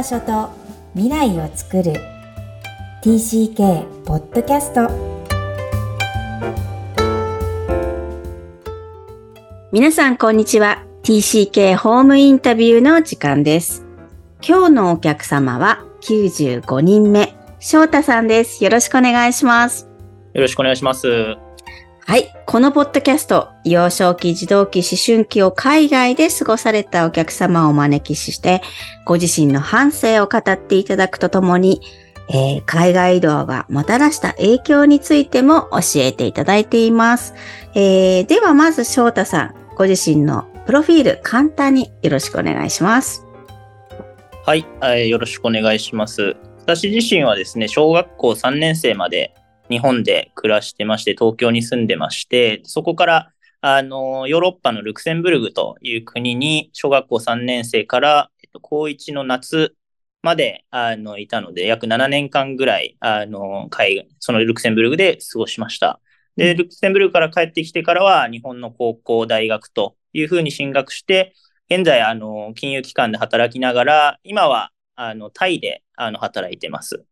場所と未来を作る。TCK ポッドキャスト皆さんこんにちは。TCK ホームインタビューの時間です。今日のお客様は95人目翔太さんです。よろしくお願いします。よろしくお願いしますはい。このポッドキャスト、幼少期、児童期、思春期を海外で過ごされたお客様をお招きして、ご自身の反省を語っていただくとともに、えー、海外移動がもたらした影響についても教えていただいています。えー、ではまず翔太さん、ご自身のプロフィール簡単によろしくお願いします。はい、えー、よろしくお願いします。私自身はですね、小学校3年生まで日本で暮らしてまして、東京に住んでまして、そこから、あの、ヨーロッパのルクセンブルグという国に、小学校3年生から、えっと、高1の夏まで、あの、いたので、約7年間ぐらい、あの、海外、そのルクセンブルグで過ごしました。で、ルクセンブルグから帰ってきてからは、日本の高校、大学というふうに進学して、現在、あの、金融機関で働きながら、今は、あの、タイで、あの、働いてます。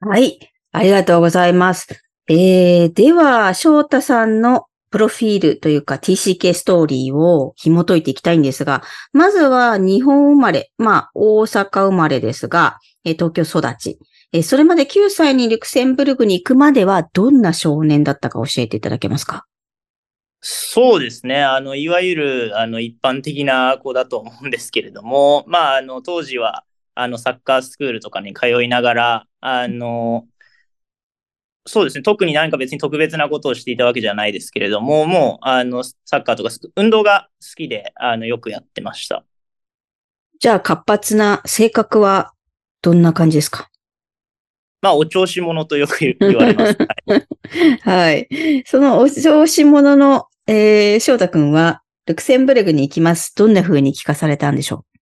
はい。ありがとうございます。えー、では、翔太さんのプロフィールというか TCK ストーリーを紐解いていきたいんですが、まずは日本生まれ、まあ大阪生まれですが、え東京育ち、えそれまで9歳にルクセンブルグに行くまではどんな少年だったか教えていただけますか？そうですね。あの、いわゆる、あの、一般的な子だと思うんですけれども、まあ、あの、当時は、あの、サッカースクールとかに通いながら、あの、そうですね。特に何か別に特別なことをしていたわけじゃないですけれども、もう、あの、サッカーとか、運動が好きで、あの、よくやってました。じゃあ、活発な性格はどんな感じですか？まあ、お調子者とよく言われます。はい。そのお調子者の、えー、翔太くんは、ルクセンブルグに行きます。どんな風に聞かされたんでしょう？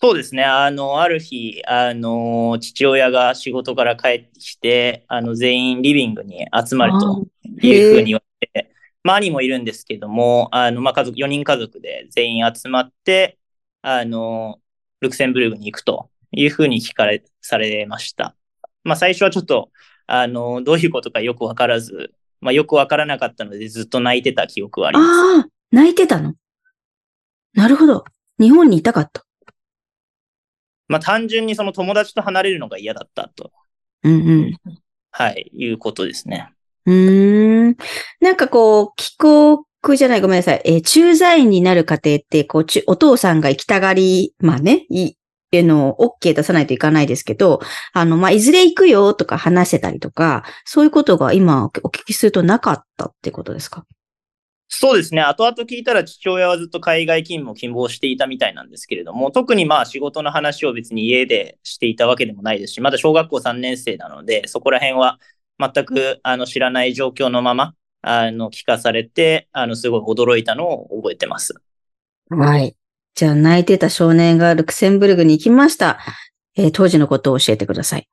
そうですね。あの、ある日、あの、父親が仕事から帰ってきて、あの、全員リビングに集まるというふうに言われて、まあ、兄もいるんですけども、あの、まあ、家族、4人家族で全員集まって、あの、ルクセンブルグに行くというふうに聞かれ、されました。まあ、最初はちょっと、あの、どういうことかよくわからず、まあ、よくわからなかったので、ずっと泣いてた記憶はあります。ああ、泣いてたの？なるほど。日本にいたかった。まあ単純にその友達と離れるのが嫌だったと。うんうん。はい、いうことですね。うん。なんかこう、帰国じゃない、ごめんなさい。えー、駐在員になる過程って、こう、お父さんが行きたがり、まあね、い、えの、OK 出さないといかないですけど、あの、まあ、いずれ行くよとか話せたりとか、そういうことが今お聞きするとなかったってことですか？そうですね。後々聞いたら父親はずっと海外勤務を希望していたみたいなんですけれども、特にまあ仕事の話を別に家でしていたわけでもないですし、まだ小学校3年生なので、そこら辺は全くあの知らない状況のまま、あの聞かされて、あのすごい驚いたのを覚えてます。はい。じゃあ泣いてた少年がルクセンブルグに行きました。えー、当時のことを教えてください。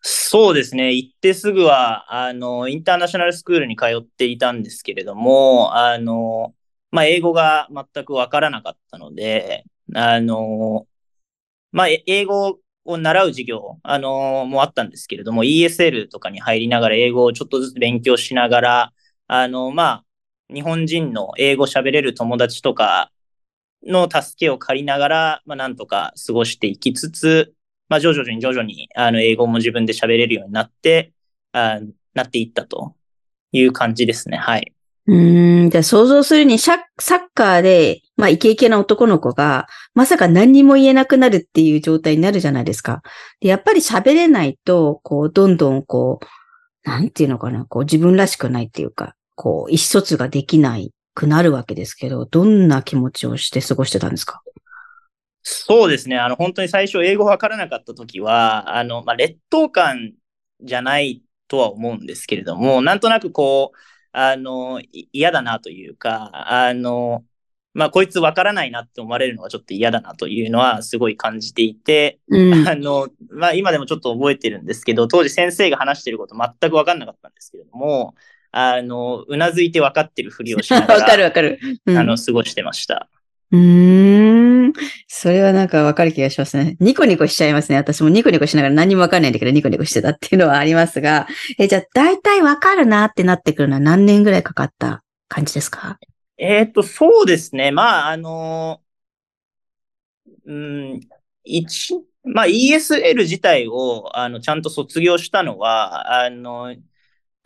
そうですね。行ってすぐは、あの、インターナショナルスクールに通っていたんですけれども、あの、まあ、英語が全くわからなかったので、あの、まあ、英語を習う授業、あの、もあったんですけれども、ESL とかに入りながら英語をちょっとずつ勉強しながら、あの、まあ、日本人の英語喋れる友達とかの助けを借りながら、まあ、なんとか過ごしていきつつ、まあ、徐々に徐々に、あの、英語も自分で喋れるようになって、あなっていったという感じですね。はい。うん、じゃあ想像するに、サッカーで、まあ、イケイケな男の子が、まさか何にも言えなくなるっていう状態になるじゃないですか。でやっぱり喋れないと、こう、どんどんこう、なんていうのかな、こう、自分らしくないっていうか、こう、意思疎通ができないくなるわけですけど、どんな気持ちをして過ごしてたんですか？そうですね。あの、本当に最初英語わからなかった時は、あの、まあ、劣等感じゃないとは思うんですけれども、なんとなくこう、あの、嫌だなというか、あの、まあ、こいつわからないなって思われるのがちょっと嫌だなというのはすごい感じていて、うん、あの、まあ、今でもちょっと覚えてるんですけど、当時先生が話してること全くわかんなかったんですけれども、あの、うなずいて分かってるふりをしながら、わかるわかる。うん、あの、過ごしてました。うーん。それはなんかわかる気がしますね。ニコニコしちゃいますね。私もニコニコしながら何もわかんないんだけど、ニコニコしてたっていうのはありますが。え、じゃあ、大体わかるなってなってくるのは何年ぐらいかかった感じですか？えっと、そうですね。まあ、あの、うん、一、まあ ESL 自体を、あの、ちゃんと卒業したのは、あの、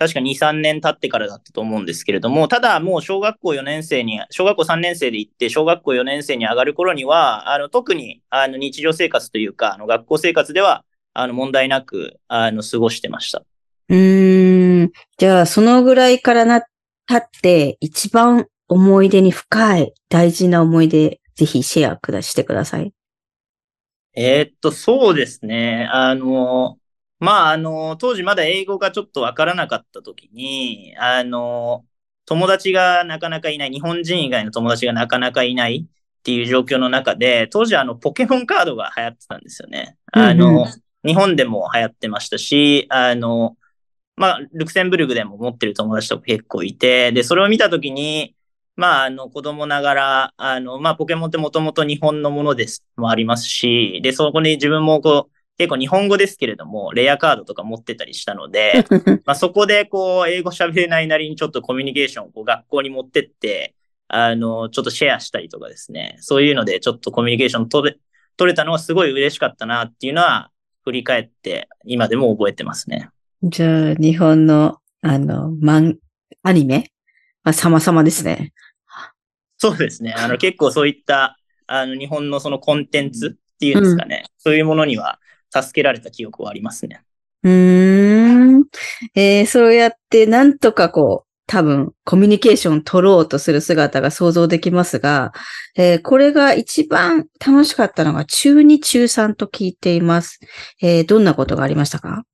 確か2、3年経ってからだったと思うんですけれども、ただもう小学校4年生に、小学校3年生で行って、小学校4年生に上がる頃には、あの、特に、あの、日常生活というか、あの、学校生活では、あの、問題なく、あの、過ごしてました。うーん。じゃあ、そのぐらいからな、経って、一番思い出に深い、大事な思い出、ぜひシェアくだしてください。えー、っと、そうですね。あの、まあ、あの、当時まだ英語がちょっとわからなかった時に、あの、友達がなかなかいない、日本人以外の友達がなかなかいないっていう状況の中で、当時あの、ポケモンカードが流行ってたんですよね。あの、うんうん、日本でも流行ってましたし、あの、まあ、ルクセンブルグでも持ってる友達とか結構いて、で、それを見た時に、まあ、あの、子供ながら、あの、まあ、ポケモンってもともと日本のものです、もありますし、で、そこで自分もこう、結構日本語ですけれども、レアカードとか持ってたりしたので、まあそこでこう、英語喋れないなりにちょっとコミュニケーションをこう学校に持ってって、あの、ちょっとシェアしたりとかですね、そういうのでちょっとコミュニケーション取れ、取れたのはすごい嬉しかったなっていうのは、振り返って今でも覚えてますね。じゃあ、日本の、あの、マン、アニメ？まあ、様々ですね。そうですね。あの、結構そういった、あの、日本のそのコンテンツっていうんですかね。うん、そういうものには、助けられた記憶はありますね。うーん。えー、そうやってなんとかこう、多分コミュニケーションを取ろうとする姿が想像できますが、えー、これが一番楽しかったのが中2中3と聞いています。えー、どんなことがありましたか？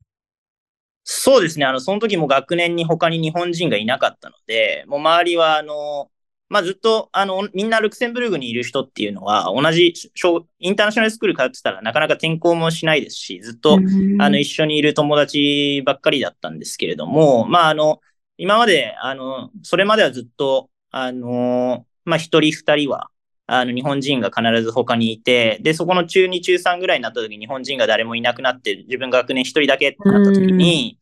そうですね。あの、その時も学年に他に日本人がいなかったので、もう周りは、あの、まあ、ずっと、あの、みんなルクセンブルグにいる人っていうのは、同じ小、インターナショナルスクール通ってたらなかなか転校もしないですし、ずっと、あの、一緒にいる友達ばっかりだったんですけれども、まあ、あの、今まで、あの、それまではずっと、あの、まあ、一人二人は、あの、日本人が必ず他にいて、で、そこの中2、中3ぐらいになった時に日本人が誰もいなくなって、自分が学年一人だけってなった時に、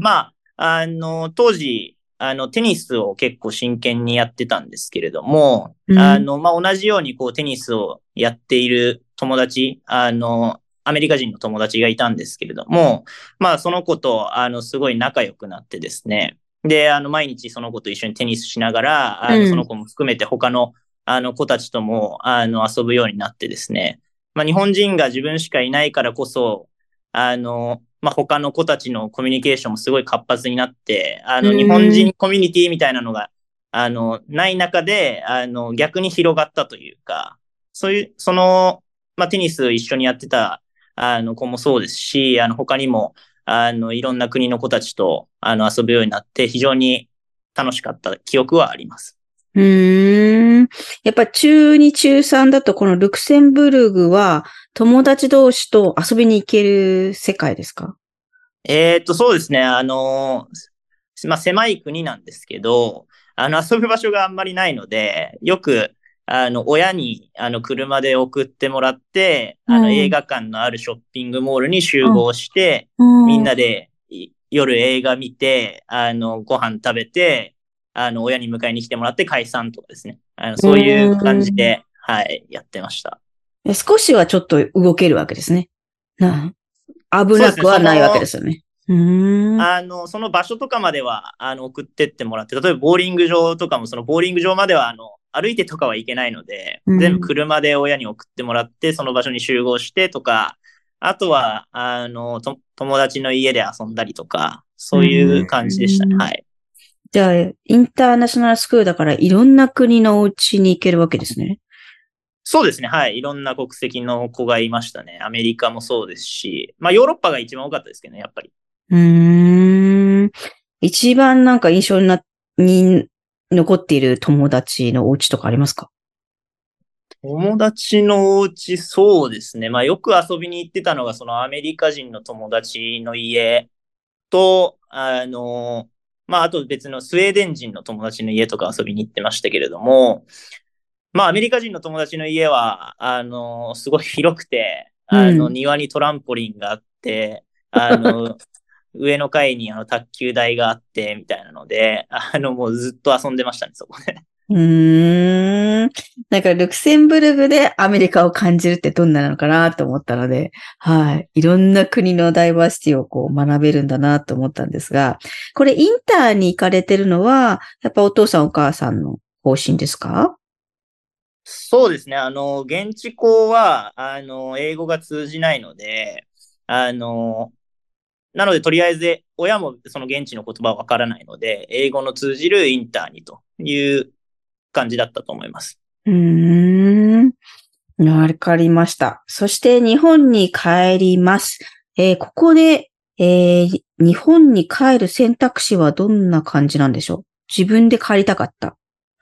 まあ、あの、当時、あの、テニスを結構真剣にやってたんですけれども、うん、あの、まあ、同じようにこうテニスをやっている友達、あの、アメリカ人の友達がいたんですけれども、まあ、その子と、あの、すごい仲良くなってですね、で、あの、毎日その子と一緒にテニスしながら、あの、その子も含めて他の、あの、子たちとも、あの、遊ぶようになってですね、まあ、日本人が自分しかいないからこそ、あの、まあ、他の子たちのコミュニケーションもすごい活発になって、あの、日本人コミュニティみたいなのが、あの、ない中で、あの、逆に広がったというか、そういう、その、まあ、テニス一緒にやってた、あの、子もそうですし、あの、他にも、あの、いろんな国の子たちと、あの、遊ぶようになって、非常に楽しかった記憶はあります。うーん。やっぱ中2、中3だとこのルクセンブルグは友達同士と遊びに行ける世界ですか？えー、っと、そうですね。あの、まあ、狭い国なんですけど、あの、遊ぶ場所があんまりないので、よく、あの、親に、あの、車で送ってもらって、あの、映画館のあるショッピングモールに集合して、みんなで夜映画見て、あの、ご飯食べて、あの、親に迎えに来てもらって解散とかですね。あのそういう感じで、はい、やってました。少しはちょっと動けるわけですね。な危なくはないわけですよね。あの、その場所とかまでは、あの、送ってってもらって、例えばボーリング場とかも、そのボーリング場までは、あの、歩いてとかはいけないので、全部車で親に送ってもらって、その場所に集合してとか、あとは、あの、友達の家で遊んだりとか、そういう感じでしたね。はい。じゃあ、インターナショナルスクールだからいろんな国のお家に行けるわけですね。そうですね。はい。いろんな国籍の子がいましたね。アメリカもそうですし、まあヨーロッパが一番多かったですけどね、やっぱり。うーん。一番なんか印象にな、に残っている友達のお家とかありますか？友達のお家、そうですね。まあよく遊びに行ってたのが、そのアメリカ人の友達の家と、あの、まあ、あと別のスウェーデン人の友達の家とか遊びに行ってましたけれども、まあ、アメリカ人の友達の家は、あの、すごい広くて、あの、うん庭にトランポリンがあって、あの、上の階にあの卓球台があって、みたいなので、あの、もうずっと遊んでましたね、そこで。うーん。なんか、ルクセンブルグでアメリカを感じるってどんなのかなと思ったので、はい。いろんな国のダイバーシティをこう学べるんだなと思ったんですが、これインターに行かれてるのは、やっぱお父さんお母さんの方針ですか？そうですね。あの、現地校は、あの、英語が通じないので、あの、なので、とりあえず、親もその現地の言葉はわからないので、英語の通じるインターにという感じだったと思います。うーん。わかりました。そして日本に帰ります。えーここで、えー日本に帰る選択肢はどんな感じなんでしょう？自分で帰りたかった。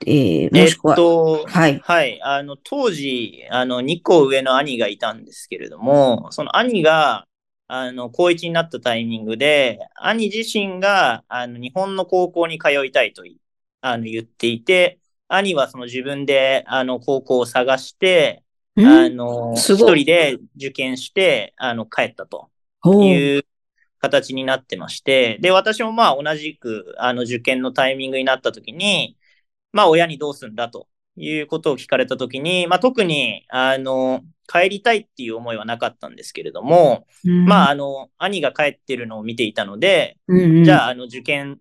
えーもえっしくは、と、はい。はい。あの、当時、あの、2個上の兄がいたんですけれども、その兄が、あの、高1になったタイミングで、兄自身が、あの、日本の高校に通いたいといあの言っていて、兄はその自分で、あの、高校を探して、あん？の、一人で受験して、あの、帰ったという形になってまして、で、私もまあ同じく、あの、受験のタイミングになった時に、まあ親にどうすんだということを聞かれた時に、まあ特に、あの、帰りたいっていう思いはなかったんですけれども、うん。まああの、兄が帰ってるのを見ていたので、うんうん。じゃあ、あの、受験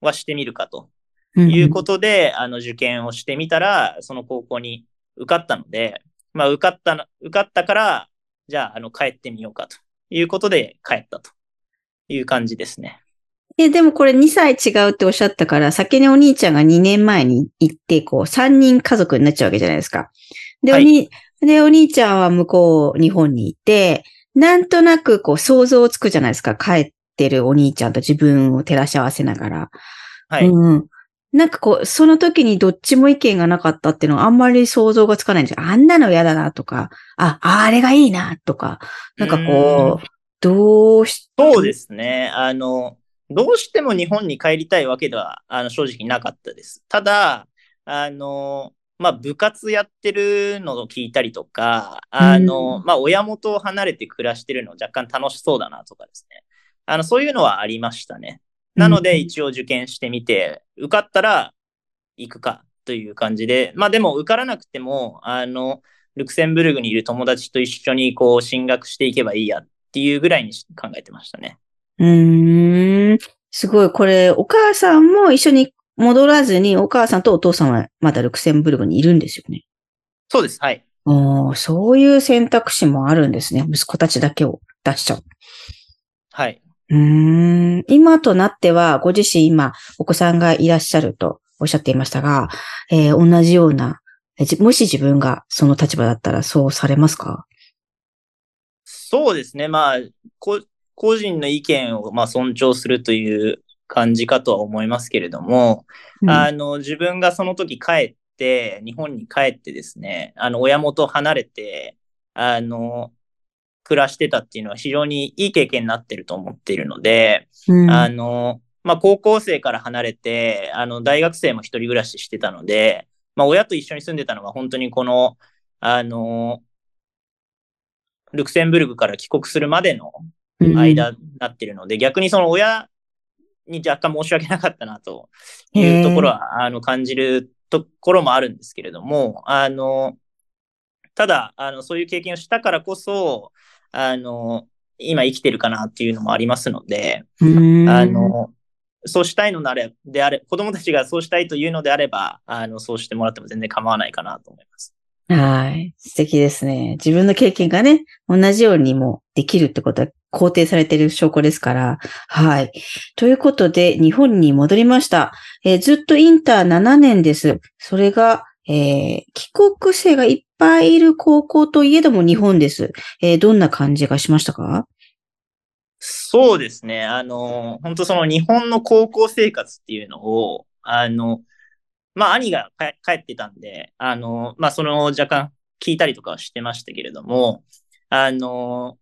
はしてみるかとうんいうことで、あの、受験をしてみたら、その高校に受かったので、まあ、受かったな、受かったから、じゃあ、あの、帰ってみようかということで帰ったという感じですね。え、でもこれ2歳違うっておっしゃったから、先にお兄ちゃんが2年前に行って、こう、3人家族になっちゃうわけじゃないですか。で、はいおに、で、お兄ちゃんは向こう、日本にいて、なんとなくこう、想像つくじゃないですか。帰ってるお兄ちゃんと自分を照らし合わせながら。はい。うん。なんかこう、その時にどっちも意見がなかったっていうのはあんまり想像がつかないんですよ。あんなの嫌だなとか、あ、あれがいいなとか、なんかこう、どうし、そうですね。あの、どうしても日本に帰りたいわけでは、あの、正直なかったです。ただ、あの、まあ、部活やってるのを聞いたりとか、あの、まあ、親元を離れて暮らしてるの若干楽しそうだなとかですね。あの、そういうのはありましたね。なので、一応受験してみて、受かったら行くかという感じで、まあでも受からなくても、あの、ルクセンブルグにいる友達と一緒にこう進学していけばいいやっていうぐらいに考えてましたね。うーん。すごい。これ、お母さんも一緒に戻らずに、お母さんとお父さんはまだルクセンブルグにいるんですよね。そうです。はい。おーそういう選択肢もあるんですね。息子たちだけを出しちゃう。はい。うーん。今となっては、ご自身今、お子さんがいらっしゃるとおっしゃっていましたが、えー同じような、もし自分がその立場だったらそうされますか？そうですね。まあ、こ個人の意見をまあ尊重するという感じかとは思いますけれども、うん。あの、自分がその時帰って、日本に帰ってですね、あの、親元を離れて、あの、暮らしてたっていうのは非常にいい経験になってると思っているので、うん。あの、まあ、高校生から離れて、あの、大学生も一人暮らししてたので、まあ、親と一緒に住んでたのが本当にこの、あの、ルクセンブルクから帰国するまでの間になってるので、逆にその親に若干申し訳なかったなというところは、あの、感じるところもあるんですけれども、あの、ただ、あの、そういう経験をしたからこそ、あの、今生きてるかなっていうのもありますので、うんあの、そうしたいのであれ、であれ、子供たちがそうしたいというのであれば、あの、そうしてもらっても全然構わないかなと思います。はい。素敵ですね。自分の経験がね、同じようにもできるってことは肯定されている証拠ですから。はい。ということで、日本に戻りました。えーずっとインター7年です。それが、えー帰国生がいっぱいいる高校といえども日本です。えーどんな感じがしましたか？そうですね。あの、本当その日本の高校生活っていうのを、あの、まあ、兄が帰ってたんで、あの、まあ、その若干聞いたりとかはしてましたけれども、あの、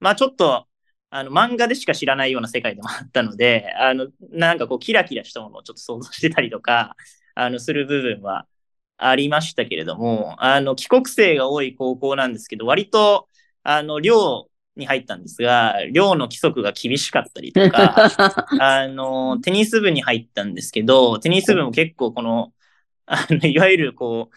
まあ、ちょっと、あの、漫画でしか知らないような世界でもあったので、あの、なんかこう、キラキラしたものをちょっと想像してたりとか、あの、する部分はありましたけれども、あの、帰国生が多い高校なんですけど、割と、あの、寮に入ったんですが、寮の規則が厳しかったりとか、あの、テニス部に入ったんですけど、テニス部も結構この、あの、いわゆるこう、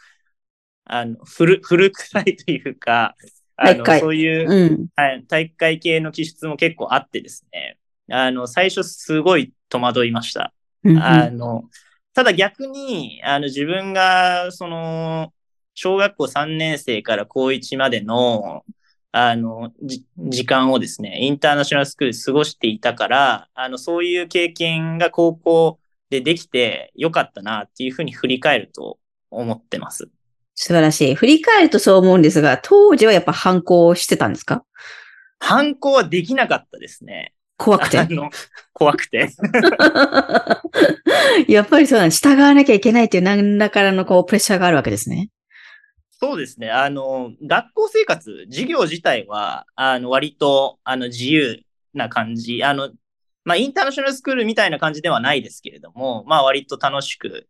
あの、古、古臭いというか、あの、そういう、うん、はい、体育会系の気質も結構あってですね、あの、最初すごい戸惑いました。うんうん、あの、ただ逆に、あの、自分が、その、小学校3年生から高1までの、あの、時間をですね、インターナショナルスクールで過ごしていたから、あの、そういう経験が高校でできてよかったなっていうふうに振り返ると思ってます。素晴らしい。振り返るとそう思うんですが、当時はやっぱ反抗してたんですか？反抗はできなかったですね。怖くて？あの、怖くて。やっぱりそうなん従わなきゃいけないっていう何らかのこうプレッシャーがあるわけですね。そうですね。あの、学校生活、授業自体は、あの、割と、あの、自由な感じ。あの、まあ、インターナショナルスクールみたいな感じではないですけれども、まあ、割と楽しく、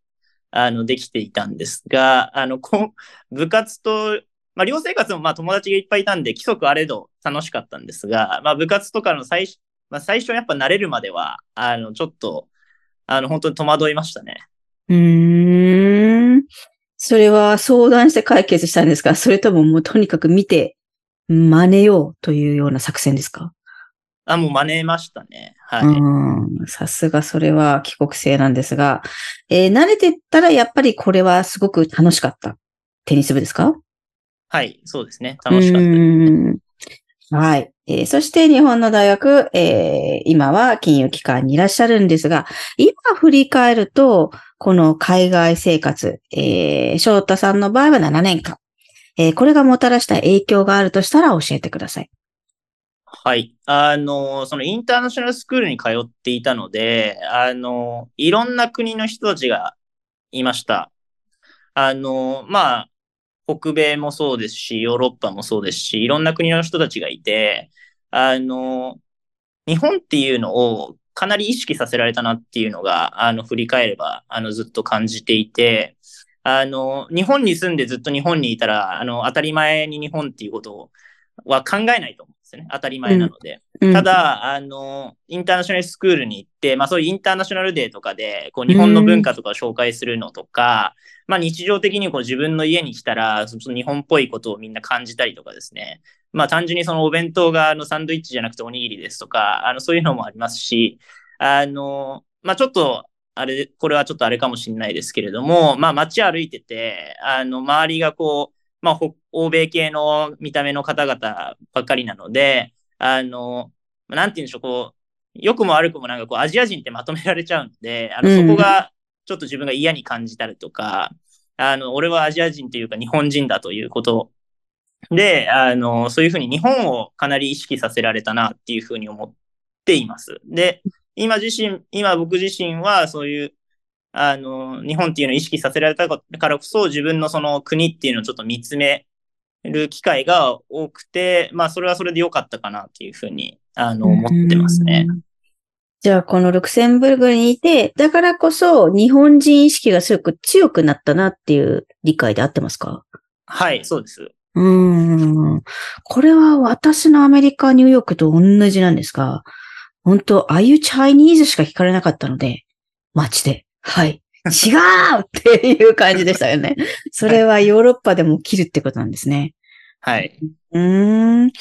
あの、できていたんですが、あの、こ部活と、まあ、寮生活もまあ友達がいっぱいいたんで、規則あれど楽しかったんですが、まあ、部活とかの最初、まあ、最初やっぱ慣れるまでは、あの、ちょっと、あの、本当に戸惑いましたね。うーん。それは相談して解決したんですか？それとももうとにかく見て真似ようというような作戦ですか？あ、もう真似ましたね。はい。さすがそれは帰国生なんですが、えー、慣れてたらやっぱりこれはすごく楽しかったテニス部ですか？はい、そうですね。楽しかったですね。はい。えー、そして日本の大学、えー、今は金融機関にいらっしゃるんですが、今振り返ると、この海外生活、えー、翔太さんの場合は7年間。えー、これがもたらした影響があるとしたら教えてください。はい。あの、そのインターナショナルスクールに通っていたので、あの、いろんな国の人たちがいました。あの、まあ、北米もそうですし、ヨーロッパもそうですし、いろんな国の人たちがいて、あの、日本っていうのをかなり意識させられたなっていうのが、あの、振り返れば、あの、ずっと感じていて、あの、日本に住んでずっと日本にいたら、あの、当たり前に日本っていうことは考えないと思うですよね。当たり前なので。うん、ただ、あの、インターナショナルスクールに行って、まあそういうインターナショナルデーとかで、こう、日本の文化とかを紹介するのとか、うん、まあ日常的にこう自分の家に来たら、その日本っぽいことをみんな感じたりとかですね。まあ単純にそのお弁当があのサンドイッチじゃなくておにぎりですとか、あのそういうのもありますし、あの、まあちょっと、あれ、これはちょっとあれかもしれないですけれども、まあ街歩いてて、あの、周りがこう、まあ、欧米系の見た目の方々ばっかりなので、あの、なんて言うんでしょう、こう、良くも悪くもなんかこう、アジア人ってまとめられちゃうので、あの、そこがちょっと自分が嫌に感じたりとか、あの、俺はアジア人というか日本人だということで、あの、そういうふうに日本をかなり意識させられたなっていうふうに思っています。で、今自身、今僕自身はそういう、あの、日本っていうのを意識させられたからこそ自分のその国っていうのをちょっと見つめる機会が多くて、まあそれはそれで良かったかなっていうふうに、あの、思ってますね。じゃあ、このルクセンブルグにいて、だからこそ日本人意識がすごく強くなったなっていう理解で合ってますか？はい、そうです。うん。これは私のアメリカ、ニューヨークと同じなんですが、本当、ああいうチャイニーズしか聞かれなかったので、街で。はい。違うっていう感じでしたよね。それはヨーロッパでも起きるってことなんですね。はい。うーん。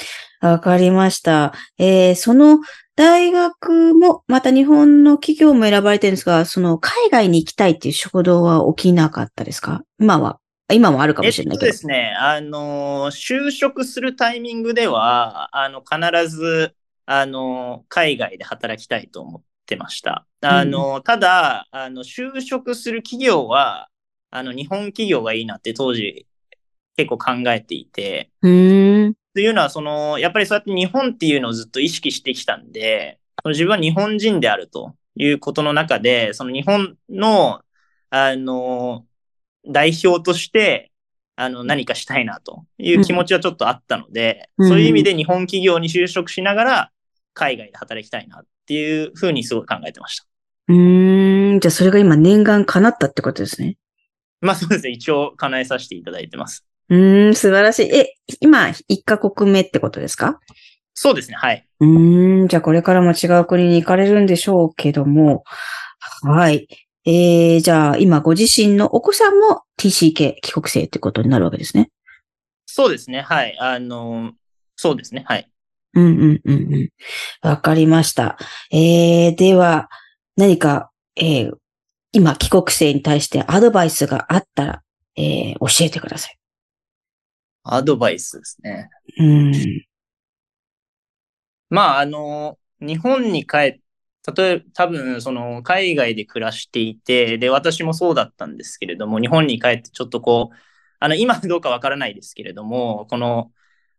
わかりました。えー、その大学も、また日本の企業も選ばれてるんですが、その海外に行きたいっていう衝動は起きなかったですか？今は。今もあるかもしれないけど。そうですね。あの、就職するタイミングでは、あの、必ず、あの、海外で働きたいと思ってました。あの、うん、ただ、あの、就職する企業は、あの、日本企業がいいなって当時結構考えていて、というのは、その、やっぱりそうやって日本っていうのをずっと意識してきたんで、自分は日本人であるということの中で、その日本の、あの、代表として、あの、何かしたいなという気持ちはちょっとあったので、うん、そういう意味で日本企業に就職しながら、海外で働きたいなっていうふうにすごい考えてました。うーん、じゃあそれが今念願叶ったってことですね。まあそうですね。一応叶えさせていただいてます。うーん、素晴らしい。え、今、一カ国目ってことですか？そうですね。はい。うーん、じゃあこれからも違う国に行かれるんでしょうけども、はい。えー、じゃあ今ご自身のお子さんも TCK 帰国生ってことになるわけですね。そうですね。はい。あの、そうですね。はい。うんうんうんうん。わかりました。えー、では、何か、えー、今帰国生に対してアドバイスがあったら、えー、教えてください。アドバイスですね。うん。まあ、あの、日本に帰っ例えば、多分、その、海外で暮らしていて、で、私もそうだったんですけれども、日本に帰ってちょっとこう、あの、今どうかわからないですけれども、この、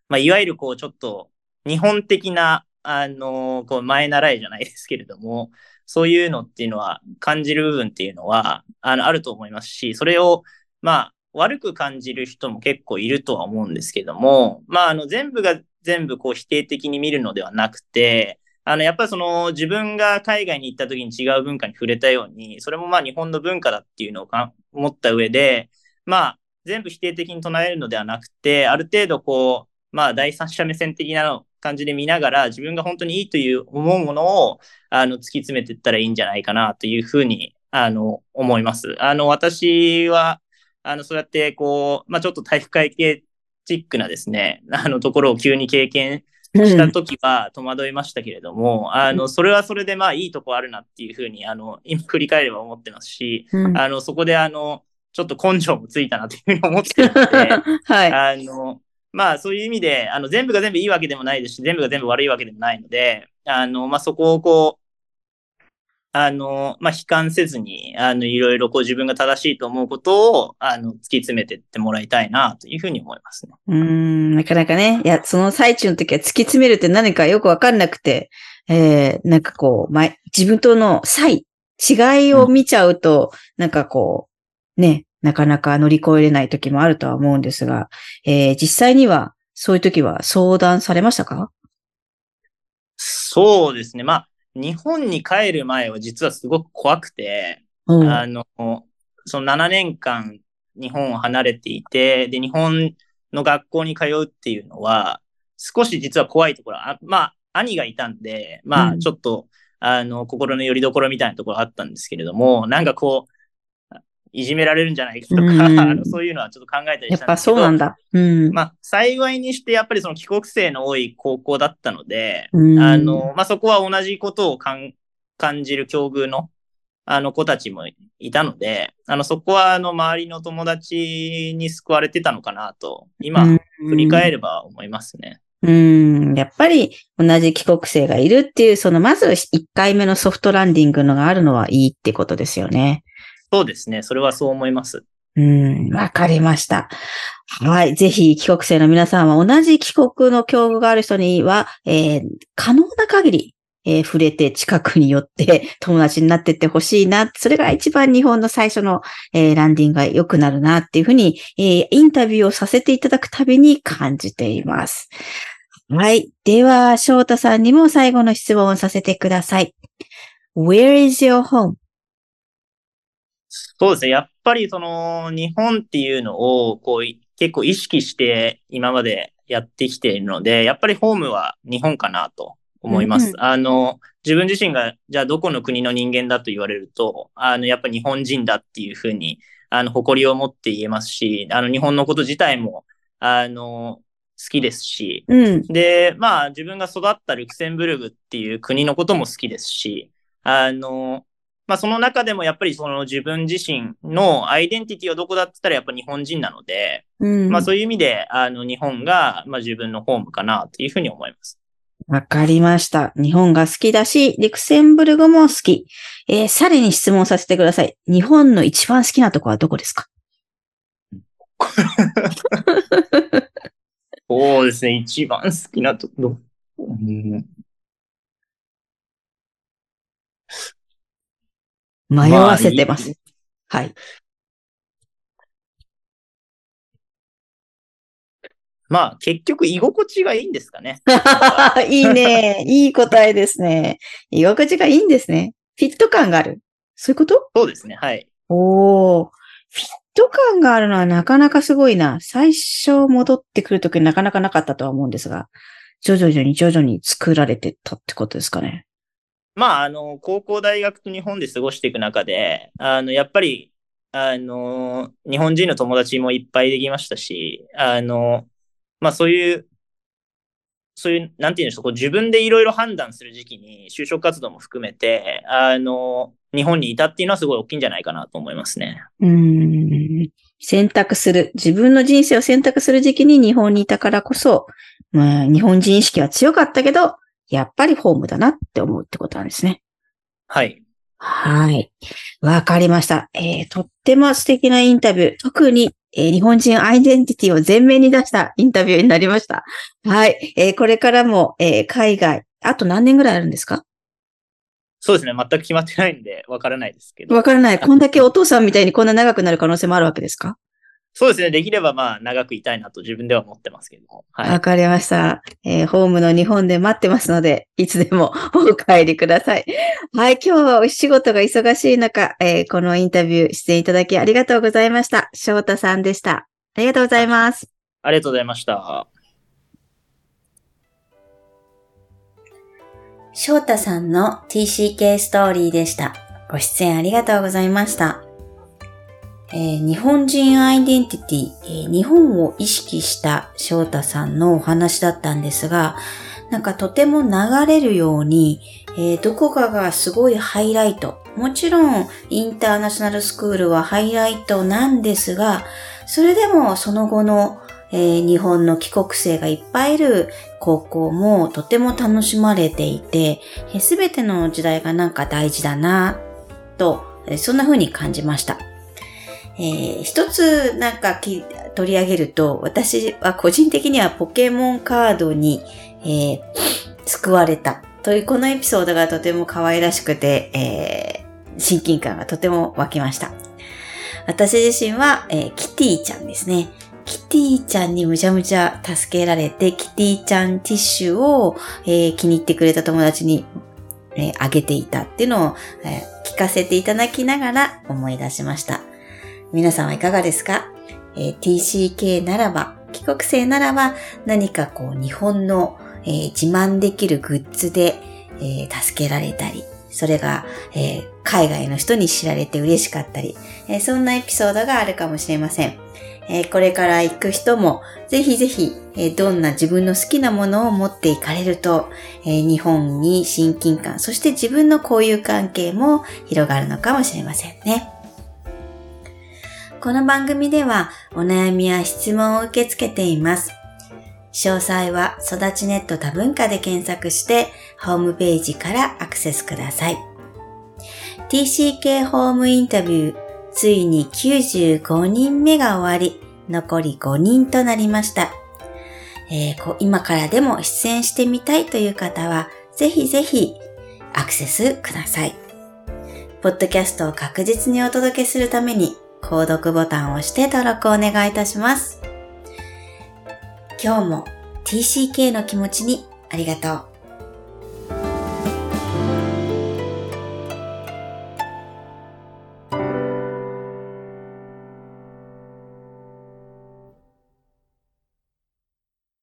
まあ、いわゆるこう、ちょっと、日本的な、あの、こう、前習いじゃないですけれども、そういうのっていうのは、感じる部分っていうのは、あの、あると思いますし、それを、まあ、悪く感じる人も結構いるとは思うんですけども、まあ、あの、全部が全部こう否定的に見るのではなくて、あの、やっぱりその自分が海外に行った時に違う文化に触れたように、それもまあ日本の文化だっていうのを思った上で、まあ全部否定的に唱えるのではなくて、ある程度こう、まあ第三者目線的なの感じで見ながら、自分が本当にいいという思うものを、あの、突き詰めていったらいいんじゃないかなというふうに、あの、思います。あの、私は、あの、そうやってこう、まあちょっと体育会系チックなですね、あのところを急に経験した時は戸惑いましたけれども、うん、あの、それはそれでまあいいとこあるなっていうふうに、あの、今振り返れば思ってますし、うん、あの、そこであの、ちょっと根性もついたなというふうに思ってるので、はい。あの、まあそういう意味で、あの、全部が全部いいわけでもないですし、全部が全部悪いわけでもないので、あの、まあそこをこう、あの、まあ、悲観せずに、あの、いろいろこう自分が正しいと思うことを、あの、突き詰めていってもらいたいな、というふうに思いますね。うん、なかなかね。いや、その最中の時は突き詰めるって何かよくわかんなくて、えー、なんかこう、ま、自分との差異、違いを見ちゃうと、うん、なんかこう、ね、なかなか乗り越えれない時もあるとは思うんですが、えー、実際には、そういう時は相談されましたか？そうですね。まあ、日本に帰る前は実はすごく怖くて、う。ん、あの、その7年間日本を離れていて、で、日本の学校に通うっていうのは、少し実は怖いところ、あまあ、兄がいたんで、まあ、ちょっと、うん、あの、心の拠り所みたいなところあったんですけれども、なんかこう、いじめられるんじゃないかとか、うん、そういうのはちょっと考えたりしたんですけど。やっぱそうなんだ。うん。まあ、幸いにして、やっぱりその帰国生の多い高校だったので、うん、あの、まあ、そこは同じことを感じる境遇の、あの子たちもいたので、あの、そこは、あの、周りの友達に救われてたのかなと、今、振り返れば思いますね。うん、やっぱり同じ帰国生がいるっていう、そのまず1回目のソフトランディングのがあるのはいいってことですよね。そうですね。それはそう思います。うん、わかりました。はい。ぜひ、帰国生の皆さんは同じ帰国の境遇がある人には、えー、可能な限り、えー、触れて近くに寄って 友達になってってほしいな。それが一番日本の最初の、えー、ランディングが良くなるなっていうふうに、えー、インタビューをさせていただくたびに感じています。はい。では、翔太さんにも最後の質問をさせてください。Where is your home? そうですね。やっぱりその日本っていうのをこう結構意識して今までやってきているので、やっぱりホームは日本かなと思います。うんうん、あの、自分自身がじゃあどこの国の人間だと言われると、あの、やっぱ日本人だっていうふうに、あの、誇りを持って言えますし、あの、日本のこと自体も、あの、好きですし、うん、で、まあ自分が育ったルクセンブルグっていう国のことも好きですし、あの、まあその中でもやっぱりその自分自身のアイデンティティはどこだって言ったらやっぱ日本人なので、うん、まあそういう意味で、あの日本が、まあ自分のホームかなというふうに思います。わかりました。日本が好きだし、リクセンブルグも好き。えー、さらに質問させてください。日本の一番好きなとこはどこですか？そうですね。一番好きなところ。うん迷わせてます。まあ、いいはい。まあ、結局、居心地がいいんですかね。いいね。いい答えですね。居心地がいいんですね。フィット感がある。そういうこと？そうですね。はい。おー。フィット感があるのはなかなかすごいな。最初戻ってくるときなかなかなかったとは思うんですが、徐々に徐々に作られてったってことですかね。まあ、あの、高校、大学と日本で過ごしていく中で、あの、やっぱり、あの、日本人の友達もいっぱいできましたし、あの、まあそういうそういう、なんていうんでしょう、こう自分でいろいろ判断する時期に就職活動も含めて、あの、日本にいたっていうのはすごい大きいんじゃないかなと思いますね。うん。選択する、自分の人生を選択する時期に日本にいたからこそ、まあ、日本人意識は強かったけど、やっぱりホームだなって思うってことなんですね。はい。はい。わかりました。えー、とっても素敵なインタビュー。特にえー、日本人アイデンティティを前面に出したインタビューになりました。はい。えー、これからも、えー、海外、あと何年ぐらいあるんですか？そうですね。全く決まってないんで、わからないですけど。わからない。こんだけお父さんみたいにこんな長くなる可能性もあるわけですか？そうですね。できればまあ長くいたいなと自分では思ってますけども。はい。わかりました。えー、ホームの日本で待ってますので、いつでも お帰りください。はい。今日はお仕事が忙しい中、えー、このインタビュー出演いただきありがとうございました。翔太さんでした。ありがとうございます。ありがとうございました。翔太さんの TCK ストーリーでした。ご出演ありがとうございました。えー、日本人アイデンティティ、えー、日本を意識した翔太さんのお話だったんですが、なんかとても流れるように、えー、どこかがすごいハイライト。もちろん、インターナショナルスクールはハイライトなんですが、それでもその後の、えー、日本の帰国生がいっぱいいる高校もとても楽しまれていて、す、べ、ての時代がなんか大事だな、と、え、そんな風に感じました。えー、一つなんか取り上げると、私は個人的にはポケモンカードに、えー、救われたというこのエピソードがとても可愛らしくて、えー、親近感がとても湧きました。私自身は、えー、キティちゃんですね。キティちゃんにむちゃむちゃ助けられて、キティちゃんティッシュを、えー、気に入ってくれた友達に、えー、あげていたっていうのを、えー、聞かせていただきながら思い出しました。皆さんはいかがですか、えー、?TCK ならば、帰国生ならば何かこう日本の、えー、自慢できるグッズで、えー、助けられたり、それが、えー、海外の人に知られて嬉しかったり、えそんなエピソードがあるかもしれません。えこれから行く人も、ぜひぜひ、えどんな自分の好きなものを持っていかれると、え日本に親近感、そして自分の交友関係も広がるのかもしれませんね。この番組ではお悩みや質問を受け付けています。詳細は育ちネット多文化で検索してホームページからアクセスください。TCK ホームインタビュー、ついに95人目が終わり、残り5人となりました。えー、今からでも出演してみたいという方は、ぜひぜひアクセスください。ポッドキャストを確実にお届けするために購読ボタンを押して登録をお願いいたします。今日も TCK の気持ちにありがとう。